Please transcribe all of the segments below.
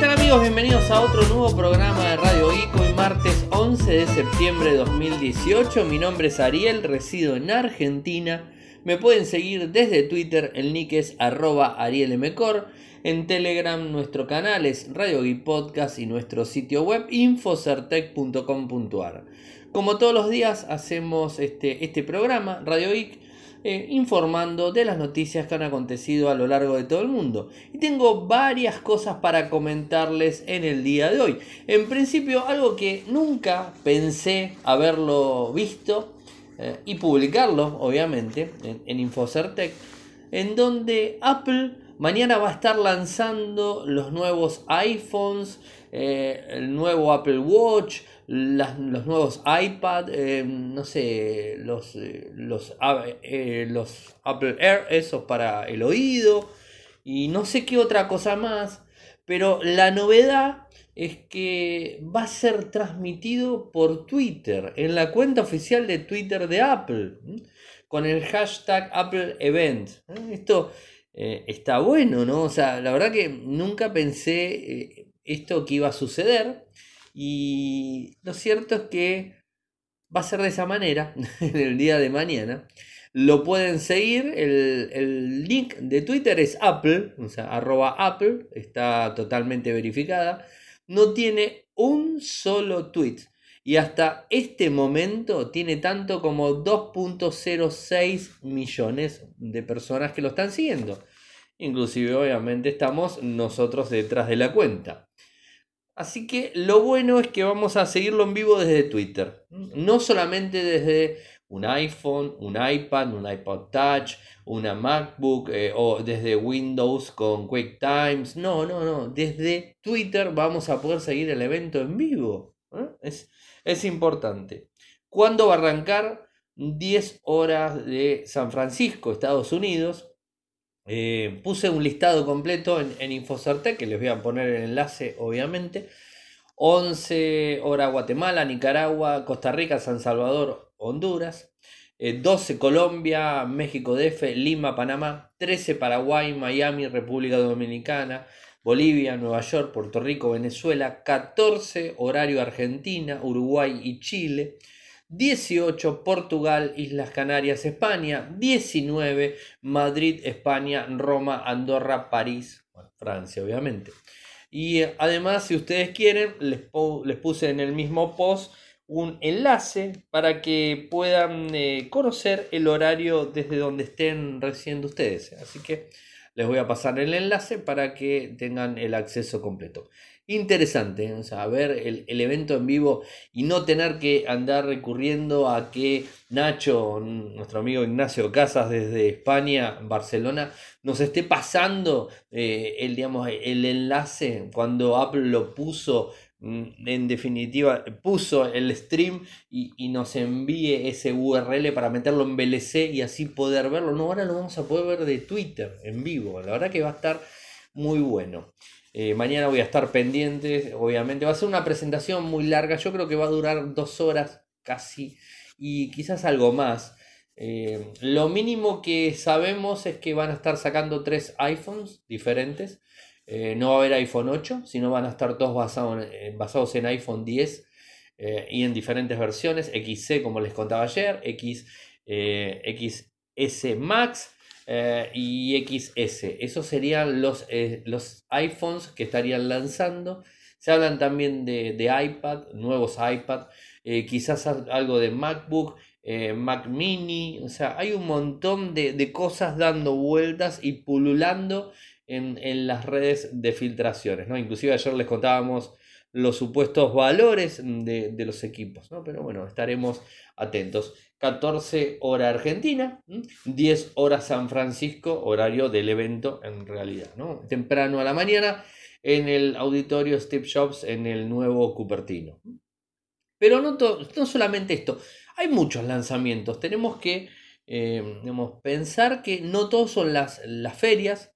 tal amigos? Bienvenidos a otro nuevo programa de Radio Geek. Hoy martes 11 de septiembre de 2018. Mi nombre es Ariel, resido en Argentina. Me pueden seguir desde Twitter, el nick es arroba arielmcor. En Telegram nuestro canal es Radio Geek Podcast y nuestro sitio web infocertec.com.ar. Como todos los días hacemos este, este programa, Radio Geek eh, informando de las noticias que han acontecido a lo largo de todo el mundo. Y tengo varias cosas para comentarles en el día de hoy. En principio, algo que nunca pensé haberlo visto eh, y publicarlo, obviamente, en, en Infocertec, en donde Apple mañana va a estar lanzando los nuevos iPhones, eh, el nuevo Apple Watch, los nuevos iPad, eh, no sé, los, eh, los, los Apple Air, esos para el oído, y no sé qué otra cosa más, pero la novedad es que va a ser transmitido por Twitter, en la cuenta oficial de Twitter de Apple, con el hashtag Apple Event. Esto está bueno, ¿no? O sea, la verdad que nunca pensé esto que iba a suceder. Y lo cierto es que va a ser de esa manera en el día de mañana. Lo pueden seguir, el, link de Twitter es Apple, o sea, arroba Apple, está totalmente verificada. No tiene un solo tweet. Y hasta este momento tiene tanto como 2.06 millones de personas que lo están siguiendo. Inclusive obviamente estamos nosotros detrás de la cuenta. Así que lo bueno es que vamos a seguirlo en vivo desde Twitter. No solamente desde un iPhone, un iPad, un iPod Touch, una MacBook eh, o desde Windows con QuickTimes. No, no, no. Desde Twitter vamos a poder seguir el evento en vivo. ¿eh? Es, es importante. ¿Cuándo va a arrancar? 10 horas de San Francisco, Estados Unidos. Eh, puse un listado completo en, en que les voy a poner el enlace, obviamente. 11 hora Guatemala, Nicaragua, Costa Rica, San Salvador, Honduras. 12 eh, Colombia, México DF, Lima, Panamá. 13 Paraguay, Miami, República Dominicana. Bolivia, Nueva York, Puerto Rico, Venezuela. 14 horario Argentina, Uruguay y Chile. 18 Portugal, Islas Canarias, España, 19 Madrid, España, Roma, Andorra, París, Francia obviamente. Y eh, además, si ustedes quieren, les, les, puse en el mismo post un enlace para que puedan eh, conocer el horario desde donde estén residiendo ustedes. Así que les voy a pasar el enlace para que tengan el acceso completo interesante, o ver el, evento en vivo y no tener que andar recurriendo a que Nacho, nuestro amigo Ignacio Casas desde España, Barcelona, nos esté pasando eh, el, digamos, el enlace cuando Apple lo puso mm, en definitiva, puso el stream y, y, nos envíe ese URL para meterlo en VLC y así poder verlo. No, ahora lo vamos a poder ver de Twitter en vivo. La verdad que va a estar muy bueno. Eh, mañana voy a estar pendiente, obviamente. Va a ser una presentación muy larga, yo creo que va a durar dos horas casi y quizás algo más. Eh, lo mínimo que sabemos es que van a estar sacando tres iPhones diferentes. Eh, no va a haber iPhone 8, sino van a estar en, basados en iPhone 10 y en diferentes versiones. XC, como les contaba ayer, X, XS Max eh, y XS. Esos serían los, eh, los iPhones que estarían lanzando. Se hablan también de, iPad, nuevos iPad, eh, quizás algo de MacBook, Mac Mini. O sea, hay un montón de, cosas dando vueltas y pululando en, las redes de filtraciones. ¿no? Inclusive ayer les contábamos los supuestos valores de, de los equipos. ¿no? Pero bueno, estaremos atentos. 14 hora Argentina, 10 horas San Francisco, horario del evento en realidad, ¿no? Temprano a la mañana en el auditorio Steve Jobs en el nuevo Cupertino. Pero no, no solamente esto, hay muchos lanzamientos. Tenemos que eh, pensar que no todos son las, las ferias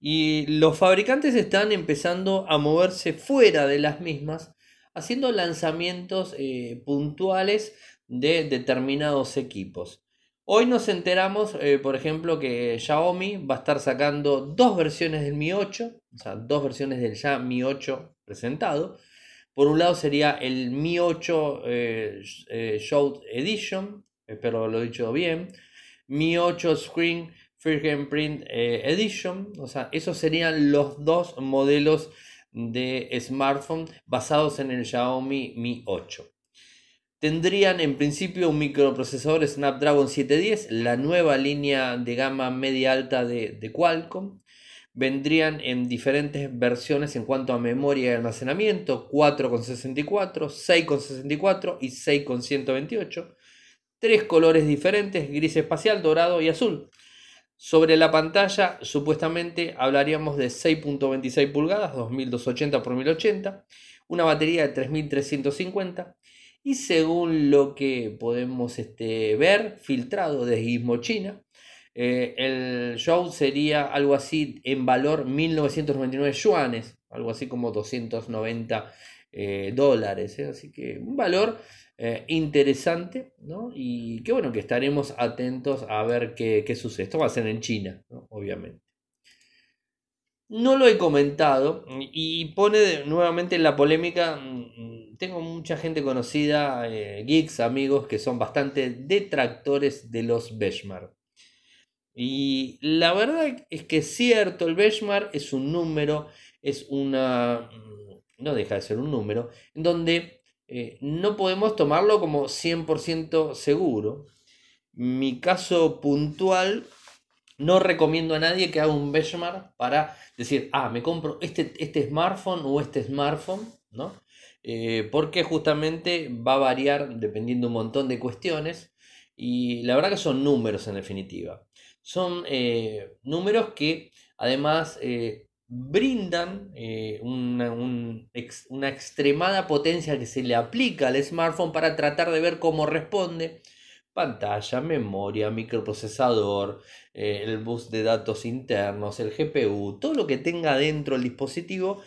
y los fabricantes están empezando a moverse fuera de las mismas, haciendo lanzamientos eh, puntuales de determinados equipos. Hoy nos enteramos, eh, por ejemplo, que Xiaomi va a estar sacando dos versiones del Mi 8, o sea, dos versiones del ya Mi 8 presentado. Por un lado sería el Mi 8 eh, eh, Show Edition, espero lo he dicho bien. Mi 8 Screen Fingerprint Edition, o sea, esos serían los dos modelos de smartphone basados en el Xiaomi Mi 8. Tendrían en principio un microprocesador Snapdragon 710, la nueva línea de gama media alta de, Qualcomm. Vendrían en diferentes versiones en cuanto a memoria y almacenamiento, 4,64, 6,64 y 6,128. Tres colores diferentes, gris espacial, dorado y azul. Sobre la pantalla, supuestamente hablaríamos de 6.26 pulgadas, 2280 x 1080, una batería de 3350 y según lo que podemos este, ver, filtrado de Gizmo China, eh, el show sería algo así en valor 1999 yuanes, algo así como 290 eh, dólares. ¿eh? Así que un valor interesante, ¿no? Y qué bueno que estaremos atentos a ver qué, sucede. Esto va a ser en China, obviamente. No lo he comentado y pone nuevamente la polémica mm, tengo mucha gente conocida, eh, geeks, amigos, que son bastante detractores de los benchmark. Y la verdad es que es cierto, el benchmark es un número, es una... no deja de ser un número, en donde eh, no podemos tomarlo como 100% seguro. Mi caso puntual, no recomiendo a nadie que haga un benchmark para decir, ah, me compro este, este smartphone o este smartphone, ¿no? Eh, porque justamente va a variar dependiendo un montón de cuestiones y la verdad que son números en definitiva. Son eh, números que además brindan una, una, extremada potencia que se le aplica al smartphone para tratar de ver cómo responde. Pantalla, memoria, microprocesador, el bus de datos internos, el GPU, todo lo que tenga dentro el dispositivo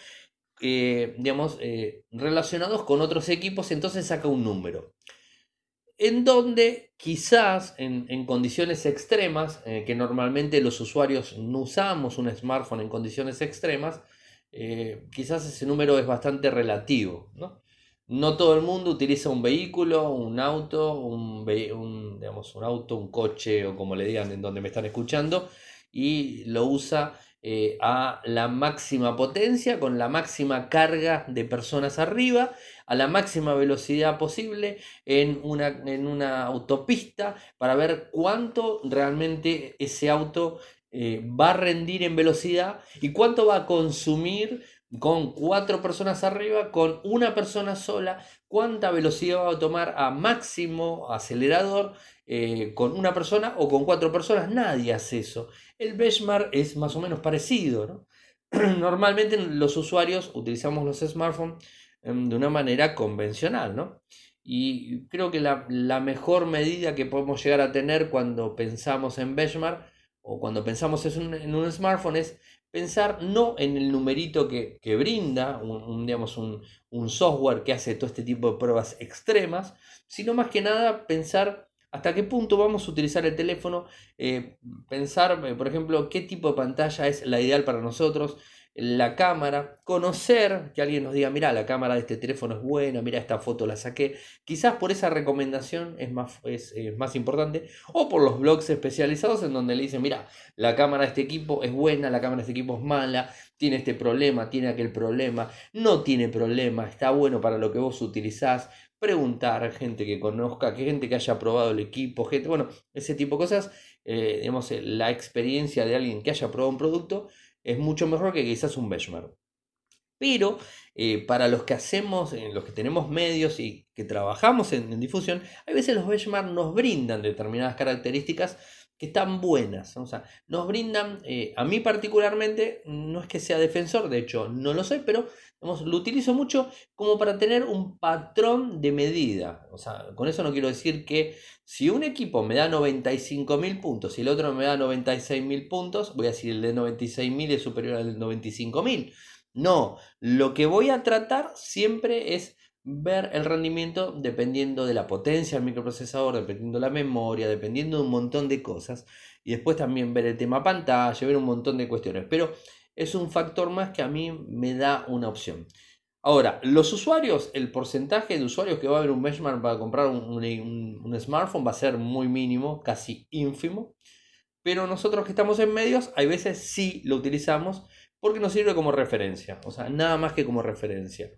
eh, digamos, eh, relacionados con otros equipos, entonces saca un número. En donde quizás en, condiciones extremas, eh, que normalmente los usuarios no usamos un smartphone en condiciones extremas, quizás ese número es bastante relativo. ¿no? no todo el mundo utiliza un vehículo, un auto, un, digamos, un auto, un coche o como le digan en donde me están escuchando, y lo usa eh, a la máxima potencia, con la máxima carga de personas arriba, a la máxima velocidad posible en una, en una autopista para ver cuánto realmente ese auto eh, va a rendir en velocidad y cuánto va a consumir con cuatro personas arriba, con una persona sola, cuánta velocidad va a tomar a máximo acelerador eh, con una persona o con cuatro personas. Nadie hace eso. El benchmark es más o menos parecido. Normalmente los usuarios utilizamos los smartphones em, de una manera convencional. ¿no? Y creo que la, mejor medida que podemos llegar a tener cuando pensamos en benchmark o cuando pensamos en un, smartphone es pensar no en el numerito que, brinda un, digamos, un, software que hace todo este tipo de pruebas extremas, sino más que nada pensar hasta qué punto vamos a utilizar el teléfono, eh, pensar, eh, por ejemplo, qué tipo de pantalla es la ideal para nosotros, la cámara, conocer, que alguien nos diga, mira, la cámara de este teléfono es buena, mira, esta foto la saqué. Quizás por esa recomendación es más, es, más importante, o por los blogs especializados en donde le dicen, mira, la cámara de este equipo es buena, la cámara de este equipo es mala, tiene este problema, tiene aquel problema, no tiene problema, está bueno para lo que vos utilizás preguntar, gente que conozca, que gente que haya probado el equipo, gente, bueno, ese tipo de cosas, eh, digamos, eh, la experiencia de alguien que haya probado un producto es mucho mejor que quizás un benchmark. Pero eh, para los que hacemos, los que tenemos medios y que trabajamos en, difusión, a veces los benchmarks nos brindan determinadas características que están buenas. O sea, nos brindan, eh, a mí particularmente, no es que sea defensor, de hecho no lo soy, pero lo utilizo mucho como para tener un patrón de medida. O sea, con eso no quiero decir que si un equipo me da 95.000 puntos y el otro me da 96.000 puntos, voy a decir el de 96.000 es superior al de 95.000. No, lo que voy a tratar siempre es ver el rendimiento dependiendo de la potencia del microprocesador, dependiendo de la memoria, dependiendo de un montón de cosas. Y después también ver el tema pantalla, ver un montón de cuestiones. Pero es un factor más que a mí me da una opción. Ahora, los usuarios, el porcentaje de usuarios que va a ver un benchmark para comprar un, smartphone va a ser muy mínimo, casi ínfimo. Pero nosotros que estamos en medios, hay veces sí lo utilizamos porque nos sirve como referencia. O sea, nada más que como referencia.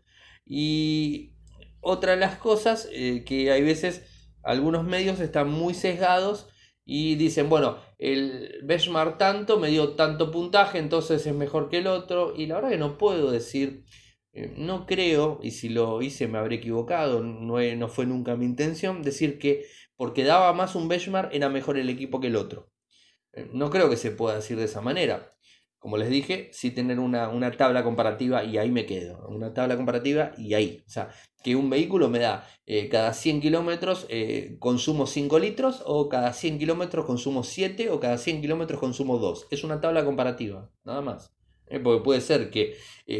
Y otra de las cosas eh, que hay veces algunos medios están muy sesgados y dicen, bueno, el benchmark tanto me dio tanto puntaje, entonces es mejor que el otro. Y la verdad que no puedo decir, eh, no creo, y si lo hice me habré equivocado, no, no fue nunca mi intención, decir que porque daba más un benchmark era mejor el equipo que el otro. Eh, no creo que se pueda decir de esa manera como les dije, sí tener una, tabla comparativa y ahí me quedo. Una tabla comparativa y ahí. O sea, que un vehículo me da eh, cada 100 kilómetros eh, consumo 5 litros o cada 100 kilómetros consumo 7 o cada 100 kilómetros consumo 2. Es una tabla comparativa, nada más. Eh, porque puede ser que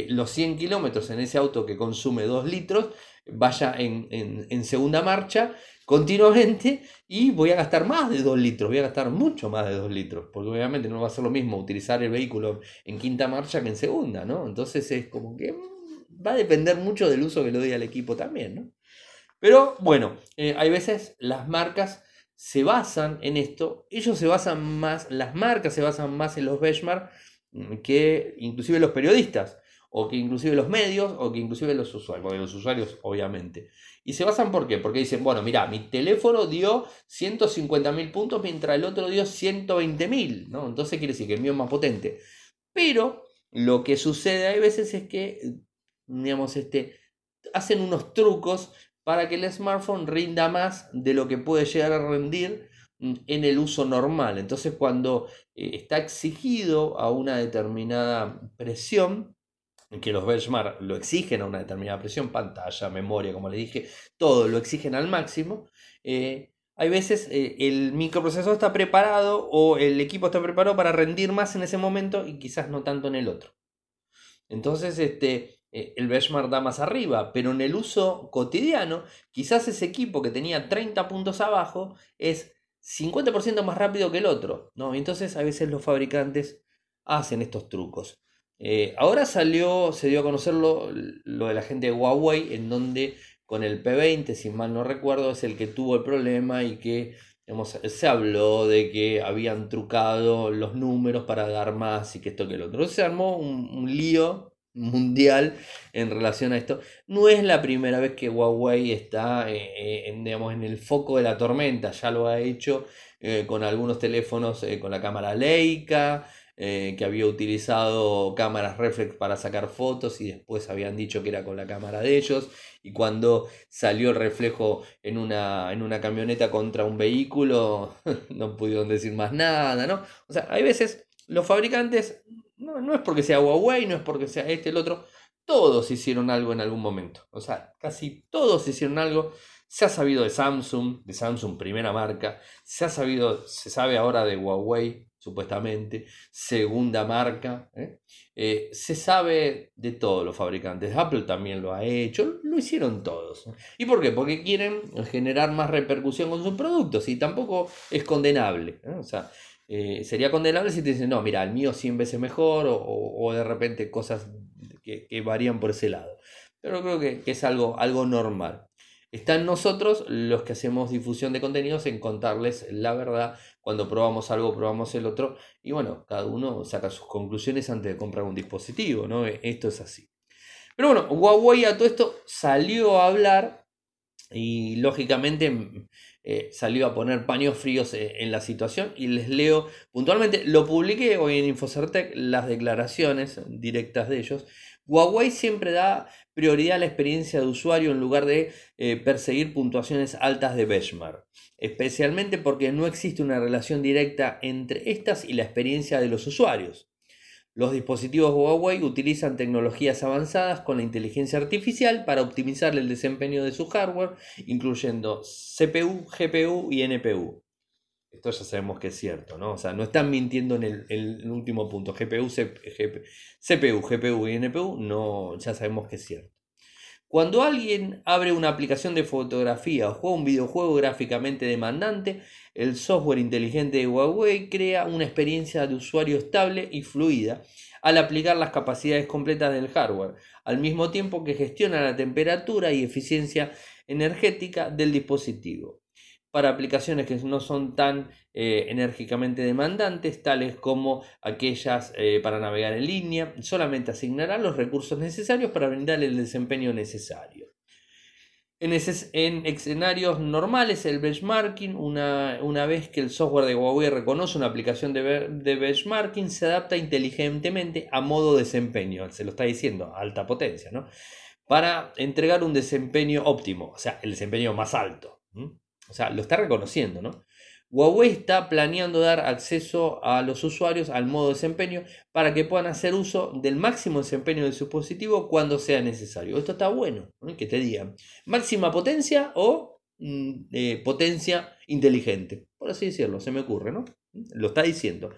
los 100 kilómetros en ese auto que consume 2 litros vaya en, en segunda marcha continuamente y voy a gastar más de 2 litros, voy a gastar mucho más de 2 litros, porque obviamente no va a ser lo mismo utilizar el vehículo en quinta marcha que en segunda, ¿no? Entonces es como que mm, va a depender mucho del uso que le doy al equipo también, ¿no? Pero bueno, eh, hay veces las marcas se basan en esto, ellos se basan más, las marcas se basan más en los benchmarks mm, que inclusive los periodistas o que inclusive los medios, o que inclusive los usuarios, porque los usuarios obviamente. Y se basan por qué? Porque dicen, bueno, mira, mi teléfono dio 150.000 puntos mientras el otro dio 120.000, ¿no? Entonces quiere decir que el mío es más potente. Pero lo que sucede a veces es que, digamos, este, hacen unos trucos para que el smartphone rinda más de lo que puede llegar a rendir mm, en el uso normal. Entonces cuando eh, está exigido a una determinada presión, que los benchmark lo exigen a una determinada presión, pantalla, memoria, como le dije, todo lo exigen al máximo. Eh, hay veces eh, el microprocesador está preparado o el equipo está preparado para rendir más en ese momento y quizás no tanto en el otro. Entonces, este, eh, el benchmark da más arriba, pero en el uso cotidiano, quizás ese equipo que tenía 30 puntos abajo es 50% más rápido que el otro. ¿no? entonces, a veces los fabricantes hacen estos trucos. Eh, ahora salió, se dio a conocer lo, de la gente de Huawei, en donde con el P20, si mal no recuerdo, es el que tuvo el problema y que se habló de que habían trucado los números para dar más y que esto que el otro. Se armó un, lío mundial en relación a esto. No es la primera vez que Huawei está eh, eh, en, digamos, en el foco de la tormenta, ya lo ha hecho con algunos teléfonos con la cámara Leica. Eh, que había utilizado cámaras reflex para sacar fotos y después habían dicho que era con la cámara de ellos y cuando salió el reflejo en una, en una camioneta contra un vehículo no pudieron decir más nada, ¿no? O sea, hay veces los fabricantes, no, no es porque sea Huawei, no es porque sea este, el otro, todos hicieron algo en algún momento, o sea, casi todos hicieron algo. Se ha sabido de Samsung, de Samsung primera marca, se ha sabido, se sabe ahora de Huawei, supuestamente, segunda marca. ¿eh? Eh, se sabe de todos los fabricantes. Apple también lo ha hecho, lo hicieron todos. ¿Y por qué? Porque quieren generar más repercusión con sus productos y tampoco es condenable. O sea, eh, sería condenable si te dicen, no, mira, el mío 100 veces mejor o, de repente cosas que, varían por ese lado. Pero creo que, que es algo, algo normal. Está en nosotros los que hacemos difusión de contenidos en contarles la verdad. Cuando probamos algo, probamos el otro. Y bueno, cada uno saca sus conclusiones antes de comprar un dispositivo, ¿no? E, esto es así. Pero bueno, Huawei a todo esto salió a hablar y lógicamente mm, eh, salió a poner paños fríos eh, en la situación y les leo puntualmente, lo publiqué hoy en Infocertec, las declaraciones directas de ellos. Huawei siempre da prioridad a la experiencia de usuario en lugar de eh, perseguir puntuaciones altas de benchmark, especialmente porque no existe una relación directa entre estas y la experiencia de los usuarios. Los dispositivos Huawei utilizan tecnologías avanzadas con la inteligencia artificial para optimizar el desempeño de su hardware, incluyendo CPU, GPU y NPU. Esto ya sabemos que es cierto, ¿no? O sea, no están mintiendo en el, último punto. GPU, CPU, GPU y NPU, no, ya sabemos que es cierto. Cuando alguien abre una aplicación de fotografía o juega un videojuego gráficamente demandante, el software inteligente de Huawei crea una experiencia de usuario estable y fluida al aplicar las capacidades completas del hardware, al mismo tiempo que gestiona la temperatura y eficiencia energética del dispositivo. Para aplicaciones que no son tan eh, enérgicamente demandantes, tales como aquellas eh, para navegar en línea, solamente asignará los recursos necesarios para brindar el desempeño necesario. En, escenarios normales, el benchmarking, una, vez que el software de Huawei reconoce una aplicación de, de, benchmarking, se adapta inteligentemente a modo desempeño, se lo está diciendo, alta potencia, ¿no? Para entregar un desempeño óptimo, o sea, el desempeño más alto. O sea, lo está reconociendo, ¿no? Huawei está planeando dar acceso a los usuarios al modo desempeño para que puedan hacer uso del máximo desempeño del dispositivo cuando sea necesario. Esto está bueno, que te digan máxima potencia o mm, eh, potencia inteligente, por así decirlo, se me ocurre, ¿no? Lo está diciendo.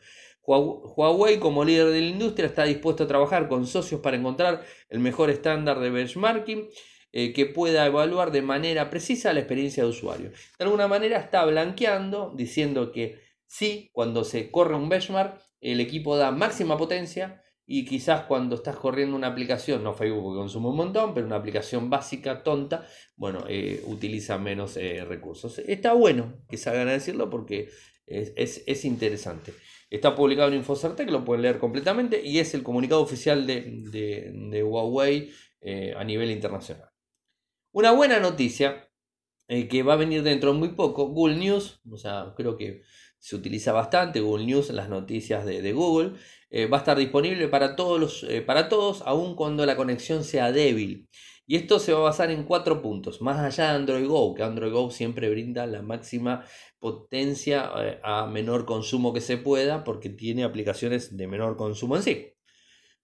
Huawei como líder de la industria está dispuesto a trabajar con socios para encontrar el mejor estándar de benchmarking eh, que pueda evaluar de manera precisa la experiencia de usuario. De alguna manera está blanqueando, diciendo que sí, cuando se corre un benchmark, el equipo da máxima potencia y quizás cuando estás corriendo una aplicación, no Facebook que consume un montón, pero una aplicación básica, tonta, bueno, eh, utiliza menos eh, recursos. Está bueno que salgan a decirlo porque es, interesante. Está publicado en que lo pueden leer completamente y es el comunicado oficial de, Huawei a nivel internacional. Una buena noticia eh, que va a venir dentro de muy poco, Google News, o sea, creo que se utiliza bastante Google News, las noticias de, Google, eh, va a estar disponible para todos, eh, para todos, aun cuando la conexión sea débil. Y esto se va a basar en cuatro puntos, más allá de Android Go, que Android Go siempre brinda la máxima potencia a menor consumo que se pueda, porque tiene aplicaciones de menor consumo en sí.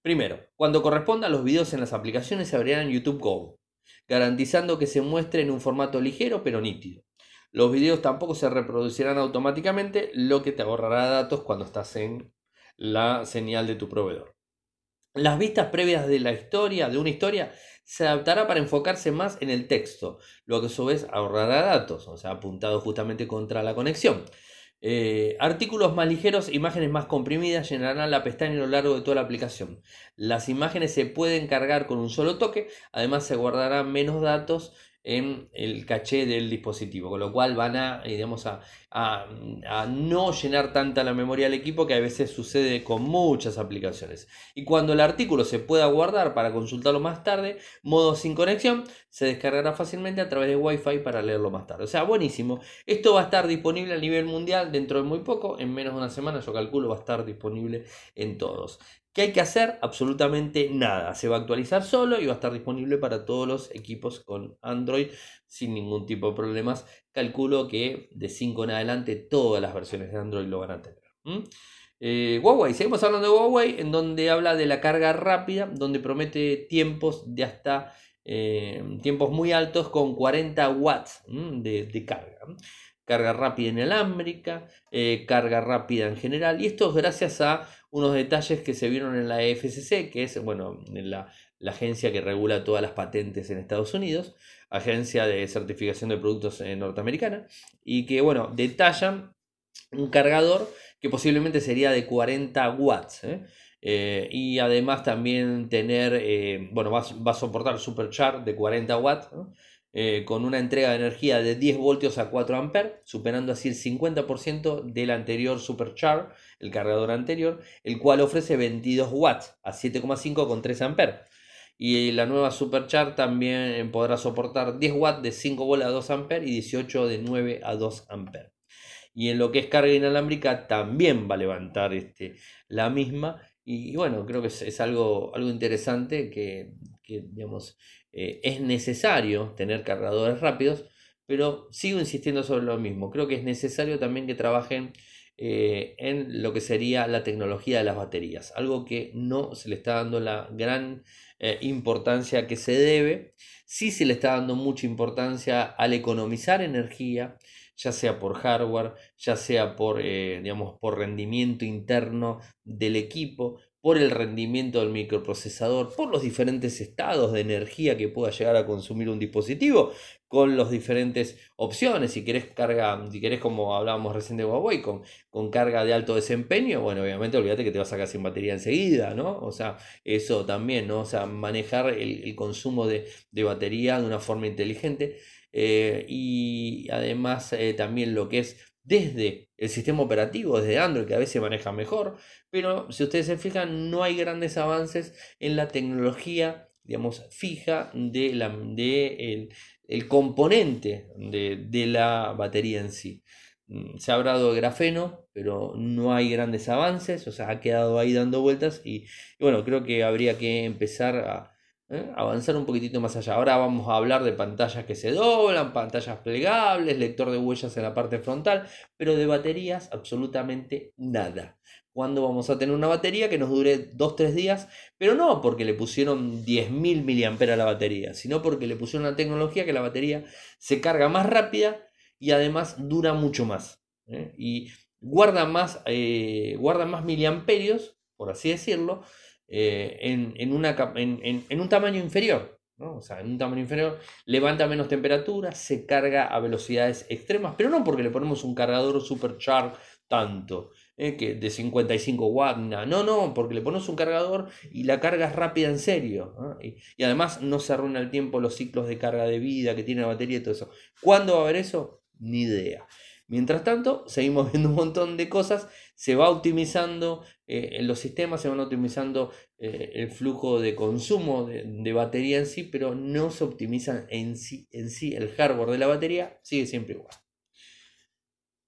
Primero, cuando corresponda, los videos en las aplicaciones se abrirán en YouTube Go garantizando que se muestre en un formato ligero pero nítido. Los videos tampoco se reproducirán automáticamente, lo que te ahorrará datos cuando estás en la señal de tu proveedor. Las vistas previas de la historia, de una historia, se adaptará para enfocarse más en el texto, lo que a su vez ahorrará datos, o sea, apuntado justamente contra la conexión. Eh, artículos más ligeros, imágenes más comprimidas llenarán la pestaña a lo largo de toda la aplicación. Las imágenes se pueden cargar con un solo toque, además se guardarán menos datos en el caché del dispositivo, con lo cual van a, eh, digamos, a, no llenar tanta la memoria del equipo que a veces sucede con muchas aplicaciones. Y cuando el artículo se pueda guardar para consultarlo más tarde, modo sin conexión, se descargará fácilmente a través de Wi-Fi para leerlo más tarde. O sea, buenísimo. Esto va a estar disponible a nivel mundial dentro de muy poco, en menos de una semana yo calculo va a estar disponible en todos. ¿Qué hay que hacer? Absolutamente nada. Se va a actualizar solo y va a estar disponible para todos los equipos con Android sin ningún tipo de problemas. Calculo que de 5 en adelante todas las versiones de Android lo van a tener. Eh, Huawei, seguimos hablando de Huawei, en donde habla de la carga rápida, donde promete tiempos de hasta eh, tiempos muy altos con 40 watts de, carga carga rápida inalámbrica, eh, carga rápida en general. Y esto es gracias a unos detalles que se vieron en la FCC, que es bueno, la, la, agencia que regula todas las patentes en Estados Unidos, agencia de certificación de productos eh, norteamericana, y que bueno, detallan un cargador que posiblemente sería de 40 watts. ¿eh? y además también tener, bueno, va, va, a soportar supercharge de 40 watts. Eh, con una entrega de energía de 10 voltios a 4 amperes, superando así el 50% del anterior Supercharge, el cargador anterior, el cual ofrece 22 watts a 7,5 con 3 amperes. Y la nueva Supercharge también podrá soportar 10 watts de 5 volt a 2 amperes y 18 de 9 a 2 amperes. Y en lo que es carga inalámbrica también va a levantar este, la misma. Y, bueno, creo que es, algo, interesante que digamos, eh, es necesario tener cargadores rápidos, pero sigo insistiendo sobre lo mismo. Creo que es necesario también que trabajen eh, en lo que sería la tecnología de las baterías, algo que no se le está dando la gran eh, importancia que se debe. Sí se le está dando mucha importancia al economizar energía, ya sea por hardware, ya sea por, digamos, por rendimiento interno del equipo, por el rendimiento del microprocesador, por los diferentes estados de energía que pueda llegar a consumir un dispositivo, con las diferentes opciones. Si querés carga, si querés, como hablábamos recién de Huawei, con, con carga de alto desempeño, bueno, obviamente olvídate que te vas a sacar sin batería enseguida, ¿no? O sea, eso también, ¿no? O sea, manejar el, consumo de, batería de una forma inteligente. Eh, y además eh, también lo que es desde el sistema operativo, desde Android, que a veces maneja mejor, pero si ustedes se fijan, no hay grandes avances en la tecnología, digamos, fija de de el, componente de, la batería en sí. Mm, se ha hablado de grafeno, pero no hay grandes avances, o sea, ha quedado ahí dando vueltas y bueno, creo que habría que empezar a, ¿eh? avanzar un poquitito más allá. Ahora vamos a hablar de pantallas que se doblan, pantallas plegables, lector de huellas en la parte frontal, pero de baterías absolutamente nada. ¿Cuándo vamos a tener una batería que nos dure 2-3 días? Pero no porque le pusieron 10.000 mAh a la batería, sino porque le pusieron una tecnología que la batería se carga más rápida y además dura mucho más. ¿eh? Y guarda más, eh, guarda más miliamperios, por así decirlo, eh, en, una, en, un tamaño inferior. O sea, en un tamaño inferior levanta menos temperatura, se carga a velocidades extremas, pero no porque le ponemos un cargador supercharged tanto, eh, que de 55 watts, no, no, porque le pones un cargador y la carga es rápida en serio. Y, y, además no se arruina el tiempo los ciclos de carga de vida que tiene la batería y todo eso. ¿Cuándo va a haber eso? Ni idea. Mientras tanto, seguimos viendo un montón de cosas, se va optimizando eh, los sistemas, se van optimizando eh, el flujo de consumo de, batería en sí, pero no se optimiza en sí, en sí el hardware de la batería, sigue siempre igual.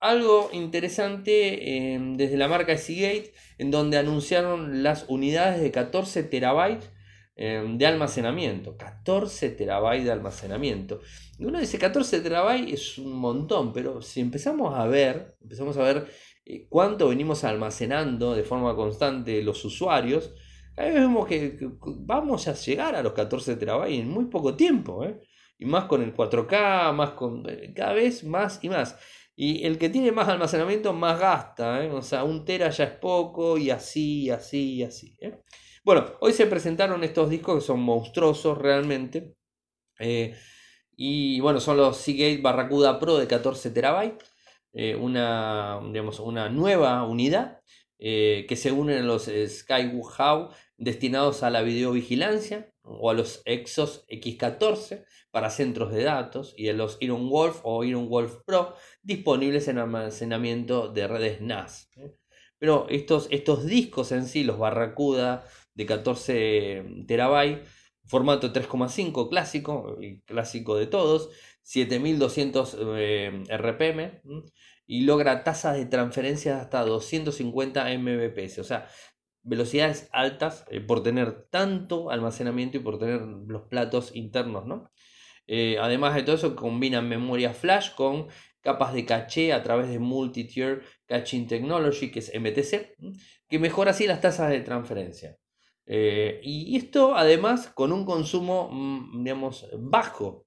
Algo interesante em, desde la marca Seagate, en donde anunciaron las unidades de 14 terabytes em, de almacenamiento. 14 terabytes de almacenamiento. Y uno dice 14 terabytes es un montón, pero si empezamos a ver, empezamos a ver eh, cuánto venimos almacenando de forma constante los usuarios, vez vemos que, vamos a llegar a los 14 terabytes en muy poco tiempo. ¿eh? Y más con el 4K, más con eh, cada vez más y más. Y el que tiene más almacenamiento más gasta, o sea, un tera ya es poco y así, así, así. Bueno, hoy se presentaron estos discos que son monstruosos realmente. Y bueno, son los Seagate Barracuda Pro de 14 terabytes. Eh, una, digamos, una nueva unidad eh, que se unen a los Skyhawk destinados a la videovigilancia o a los Exos X14 para centros de datos y a los Iron Wolf o Iron Wolf Pro disponibles en almacenamiento de redes NAS. Pero estos, estos discos en sí, los Barracuda de 14 terabytes, formato 3,5 clásico, el clásico de todos, 7200 eh, RPM y logra tasas de transferencia hasta 250 Mbps, o sea, velocidades altas eh, por tener tanto almacenamiento y por tener los platos internos, ¿no? Eh, además de todo eso, combinan memoria flash con capas de caché a través de Multi-Tier Caching Technology, que es MTC, que mejora así las tasas de transferencia. Eh, y esto además con un consumo, mm, digamos, bajo.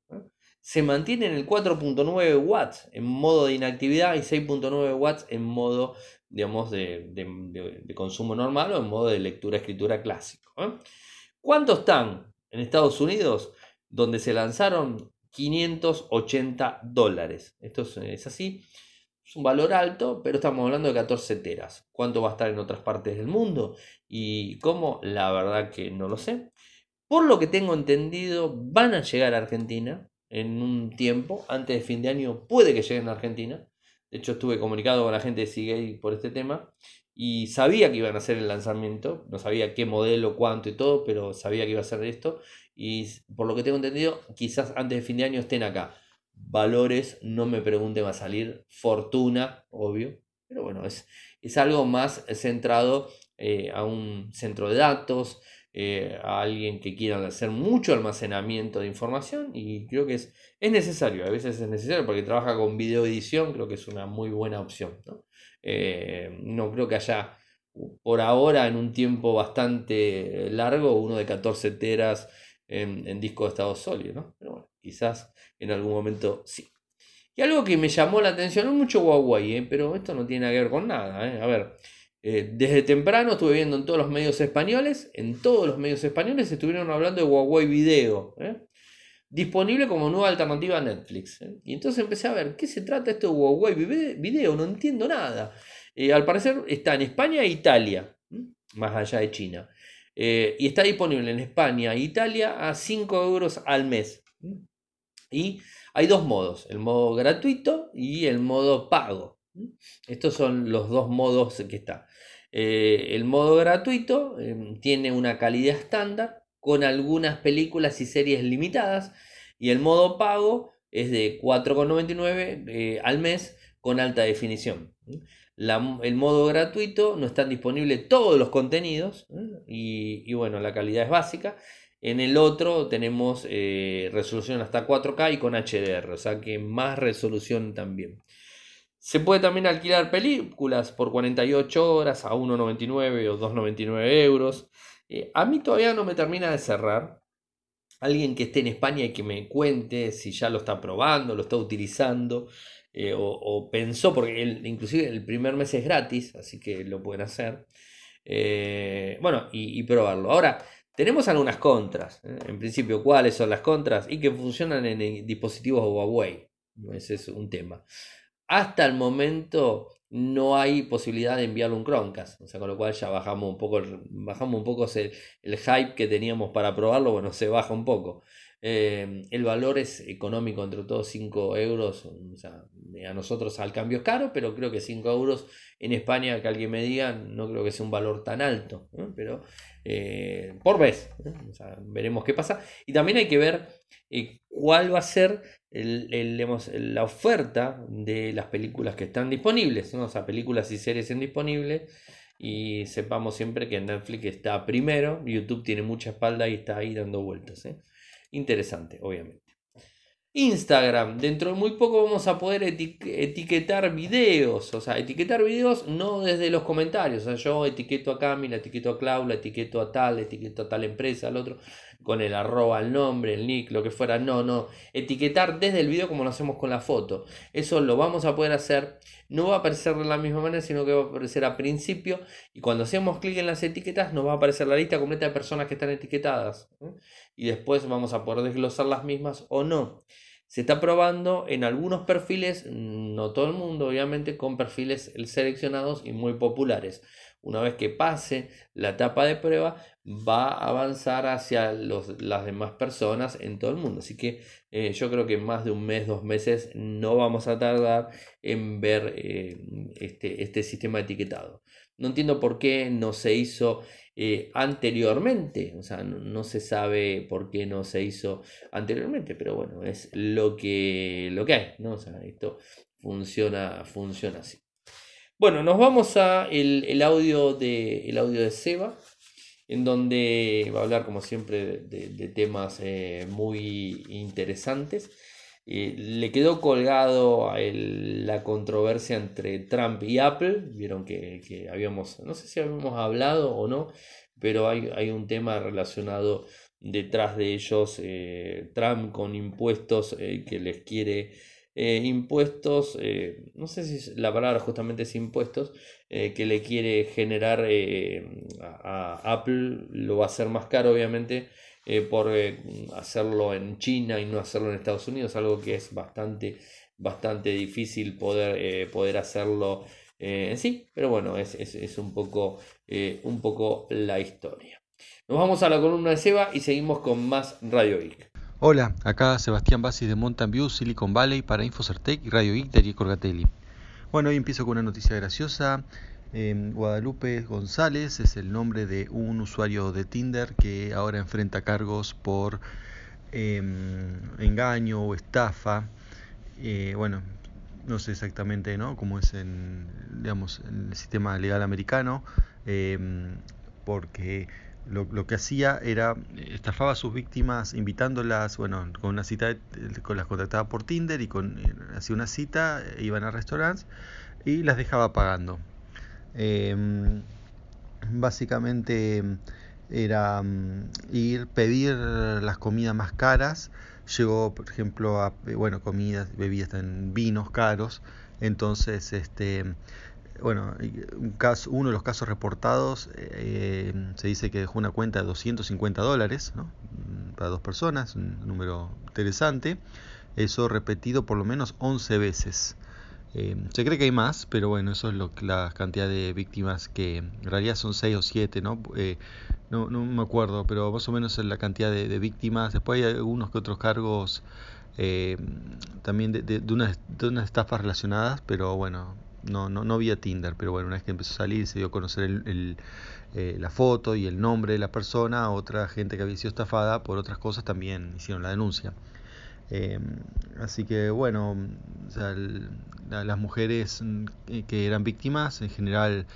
Se mantiene en el 4.9 watts en modo de inactividad y 6.9 watts en modo, digamos, de, consumo normal o en modo de lectura-escritura clásico. ¿Cuántos están en Estados Unidos? Donde se lanzaron 580 dólares. Esto es así. Es un valor alto, pero estamos hablando de 14 teras. ¿Cuánto va a estar en otras partes del mundo? ¿Y cómo? La verdad que no lo sé. Por lo que tengo entendido, van a llegar a Argentina en un tiempo. Antes de fin de año puede que lleguen a Argentina. De hecho, estuve comunicado con la gente de Seagate por este tema. Y sabía que iban a hacer el lanzamiento. No sabía qué modelo, cuánto y todo, pero sabía que iba a ser esto. Y por lo que tengo entendido, quizás antes de fin de año estén acá valores, no me pregunte, va a salir fortuna, obvio, pero bueno, es, es algo más centrado eh, a un centro de datos, eh, a alguien que quiera hacer mucho almacenamiento de información y creo que es, es necesario, a veces es necesario porque trabaja con video edición, creo que es una muy buena opción. ¿no? Eh, no creo que haya por ahora en un tiempo bastante largo uno de 14 teras en, en disco de estado sólido, ¿no? pero bueno, quizás en algún momento sí. Y algo que me llamó la atención, no mucho Huawei, ¿eh? pero esto no tiene que ver con nada. ¿eh? A ver, Eh, desde temprano estuve viendo en todos los medios españoles, en todos los medios españoles estuvieron hablando de Huawei Video, ¿eh? disponible como nueva alternativa a Netflix. ¿eh? Y entonces empecé a ver, ¿qué se trata esto de Huawei Video? No entiendo nada. al parecer está en España e Italia, más allá de China. y está disponible en España e Italia a 5 euros al mes. Y hay dos modos, el modo gratuito y el modo pago. Estos son los dos modos que está. Eh, el modo gratuito em, tiene una calidad estándar con algunas películas y series limitadas y el modo pago es de 4,99 eh, al mes con alta definición. el modo gratuito no están disponibles todos los contenidos y, bueno, la calidad es básica. En el otro tenemos eh, resolución hasta 4K y con HDR, o sea que más resolución también. Se puede también alquilar películas por 48 horas a 1,99 o 2,99 euros. Eh, a mí todavía no me termina de cerrar. Alguien que esté en España y que me cuente si ya lo está probando, lo está utilizando eh, o, pensó, porque inclusive el primer mes es gratis, así que lo pueden hacer. Eh, bueno, y, y, probarlo. Ahora, tenemos algunas contras. En principio, ¿cuáles son las contras? Y que funcionan en dispositivos Huawei. Ese es un tema hasta el momento no hay posibilidad de enviarle un Chromecast. O sea, con lo cual ya bajamos un poco, bajamos un poco el, hype que teníamos para probarlo, bueno, se baja un poco. Eh, el valor es económico, entre todos 5 euros. O sea, a nosotros al cambio es caro, pero creo que 5 euros en España, que alguien me diga, no creo que sea un valor tan alto. Pero eh, por vez, veremos qué pasa. Y también hay que ver eh, cuál va a ser la oferta de las películas que están disponibles, o sea, películas y series en disponibles. Y sepamos siempre que Netflix está primero, YouTube tiene mucha espalda y está ahí dando vueltas. ¿eh? Interesante, obviamente. Instagram, dentro de muy poco vamos a poder etiquetar videos, o sea, etiquetar videos no desde los comentarios, o sea, yo etiqueto a Cami, la etiqueto a Clau, la etiqueto a tal, etiqueto a tal empresa, al otro, con el arroba, el nombre, el nick, lo que fuera, no, no, etiquetar desde el video como lo hacemos con la foto, eso lo vamos a poder hacer, no va a aparecer de la misma manera, sino que va a aparecer a principio, y cuando hacemos clic en las etiquetas nos va a aparecer la lista completa de personas que están etiquetadas, y después vamos a poder desglosar las mismas o no. Se está probando en algunos perfiles, no todo el mundo, obviamente, con perfiles seleccionados y muy populares. Una vez que pase la etapa de prueba, va a avanzar hacia las demás personas en todo el mundo. Así que eh, yo creo que más de un mes, dos meses, no vamos a tardar en ver eh, este, este sistema etiquetado. No entiendo por qué no se hizo eh, anteriormente. O sea, no, se sabe por qué no se hizo anteriormente, pero bueno, es lo que, lo que hay, ¿no? O sea, esto funciona, funciona así. Bueno, nos vamos a el, audio, de, el audio de Seba, en donde va a hablar, como siempre, de, temas eh, muy interesantes. Eh, le quedó colgado la controversia entre Trump y Apple. Vieron que, habíamos, no sé si habíamos hablado o no, pero hay, un tema relacionado detrás de ellos. Eh, Trump con impuestos eh, que les quiere impuestos, no sé si la palabra justamente es impuestos, que le quiere generar a, Apple, lo va a hacer más caro obviamente eh, por eh, hacerlo en China y no hacerlo en Estados Unidos, algo que es bastante, bastante difícil poder, eh, poder hacerlo en sí, pero bueno, es, es, un, poco, un poco la historia. Nos vamos a la columna de Seba y seguimos con más Radio Geek. Hola, acá Sebastián Basis de Mountain View, Silicon Valley para Infocertec y Radio de Ariel Corgatelli. Bueno, hoy empiezo con una noticia graciosa. Guadalupe González es el nombre de un usuario de Tinder que ahora enfrenta cargos por em, engaño o estafa. Eh, bueno, no sé exactamente ¿no? cómo es en, digamos, en el sistema legal americano, em, porque lo, que hacía era estafaba a sus víctimas invitándolas, bueno, con una cita, con las contactaba por Tinder y con eh, hacía una cita, iban a restaurantes y las dejaba pagando. Em, básicamente era mm, ir, pedir las comidas más caras. Llegó, por ejemplo, a bueno, comidas, bebidas en vinos caros. Entonces, este bueno, un caso, uno de los casos reportados eh, se dice que dejó una cuenta de 250 dólares ¿no? para dos personas, un número interesante. Eso repetido por lo menos 11 veces. Eh, se cree que hay más, pero bueno, eso es lo, la cantidad de víctimas que en realidad son 6 o 7, ¿no? Eh, no, no me acuerdo, pero más o menos es la cantidad de, víctimas. Después hay algunos que otros cargos también de, de, de, unas, de unas estafas relacionadas, pero bueno, no, no, no vía Tinder, pero bueno, una vez que empezó a salir se dio a conocer el, eh, la foto y el nombre de la persona, otra gente que había sido estafada por otras cosas también hicieron la denuncia. Eh, así que bueno, las mujeres mm, que eran víctimas en general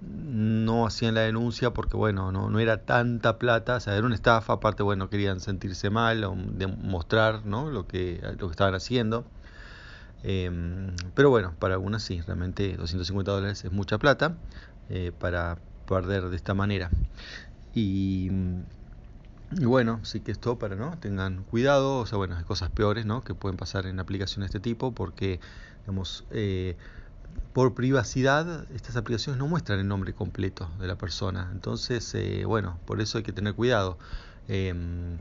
no hacían la denuncia porque bueno, no, no era tanta plata, o sea, era una estafa, aparte bueno, querían sentirse mal o demostrar ¿no? lo, que, lo que estaban haciendo. Em, pero bueno, para algunas sí, realmente 250 dólares es mucha plata eh, para perder de esta manera. Y, bueno, sí que esto para no tengan cuidado, o sea, bueno, hay cosas peores ¿no? que pueden pasar en aplicaciones de este tipo porque, digamos, eh, por privacidad, estas aplicaciones no muestran el nombre completo de la persona. Entonces, eh, bueno, por eso hay que tener cuidado. Em,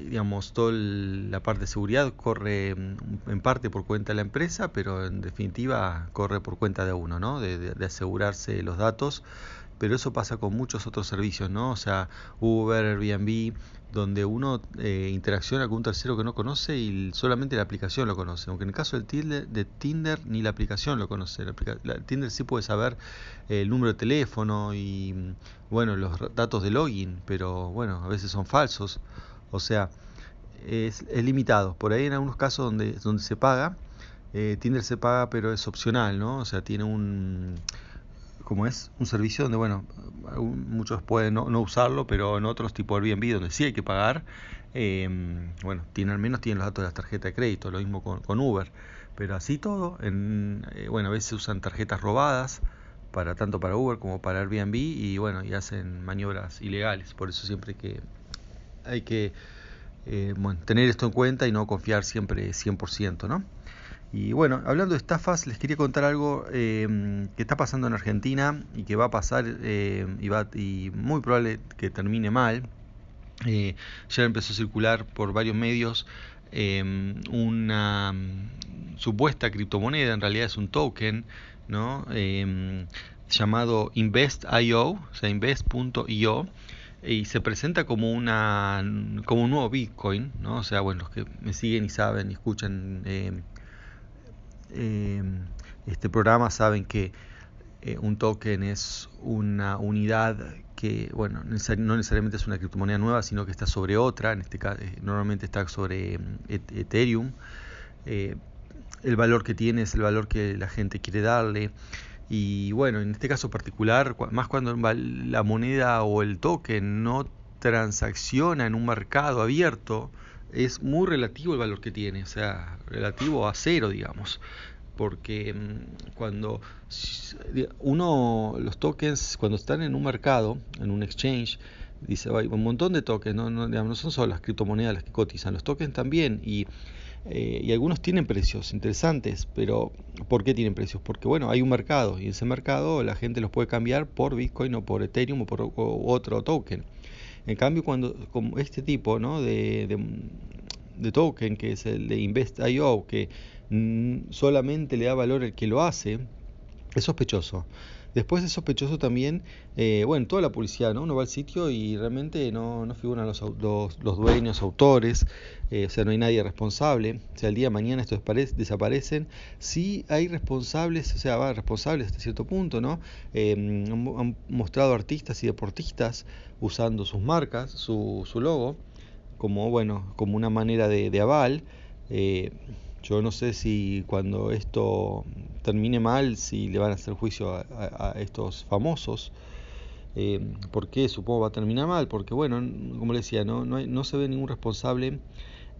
digamos, toda la parte de seguridad corre mm, en parte por cuenta de la empresa, pero en definitiva corre por cuenta de uno, ¿no? De, asegurarse los datos. Pero eso pasa con muchos otros servicios, ¿no? O sea, Uber, Airbnb, donde uno eh, interacciona con un tercero que no conoce y solamente la aplicación lo conoce. Aunque en el caso de Tinder ni la aplicación lo conoce. La, Tinder sí puede saber el número de teléfono y, mm, bueno, los datos de login, pero bueno, a veces son falsos. O sea, es, limitado. Por ahí en algunos casos donde, donde se paga, eh, Tinder se paga pero es opcional, ¿no? O sea, tiene un como es un servicio donde, bueno, muchos pueden no, usarlo, pero en otros tipo Airbnb donde sí hay que pagar, em, bueno, tiene, al menos tienen los datos de la tarjeta de crédito, lo mismo con, Uber. Pero así todo, en, eh, bueno, a veces usan tarjetas robadas, para tanto para Uber como para Airbnb y bueno, y hacen maniobras ilegales. Por eso siempre que hay que eh, tener esto en cuenta y no confiar siempre 100%, ¿no? Y bueno, hablando de estafas, les quería contar algo em, que está pasando en Argentina y que va a pasar em, y, va, y muy probable que termine mal. Eh, ya empezó a circular por varios medios em, una mm, supuesta criptomoneda, en realidad es un token, ¿no? llamado Invest.io, invest.io y se presenta como una como un nuevo Bitcoin, ¿no? O sea, bueno, los que me siguen y saben y escuchan eh, eh, este programa saben que eh, un token es una unidad que, bueno, no necesariamente es una criptomoneda nueva, sino que está sobre otra, en este caso normalmente está sobre Ethereum. el valor que tiene es el valor que la gente quiere darle. Y bueno, en este caso particular, más cuando la moneda o el token no transacciona en un mercado abierto, es muy relativo el valor que tiene, o sea, relativo a cero, digamos. Porque mm, cuando uno, los tokens, cuando están en un mercado, en un exchange, dice, hay un montón de tokens, no, no, no son solo las criptomonedas las que cotizan, los tokens también, y eh, y algunos tienen precios interesantes, pero ¿por qué tienen precios? Porque bueno, hay un mercado y ese mercado la gente los puede cambiar por Bitcoin o por Ethereum o por otro token. En cambio, cuando como este tipo ¿no? de, de, token, que es el de Invest.io, que mm, solamente le da valor al que lo hace, es sospechoso. Después es sospechoso también, eh, bueno, toda la publicidad, ¿no? Uno va al sitio y realmente no, no figuran los, los, los, dueños, autores, eh, o sea, no hay nadie responsable. O sea, el día de mañana estos desaparecen. Sí hay responsables, o sea, va, responsables hasta cierto punto, ¿no? Em, han, mostrado artistas y deportistas usando sus marcas, su, su logo, como, bueno, como una manera de, aval. Eh, yo no sé si cuando esto termine mal, si le van a hacer juicio a, estos famosos. Eh, ¿Por qué supongo va a terminar mal? Porque bueno, como le decía, no, no, se ve ningún responsable.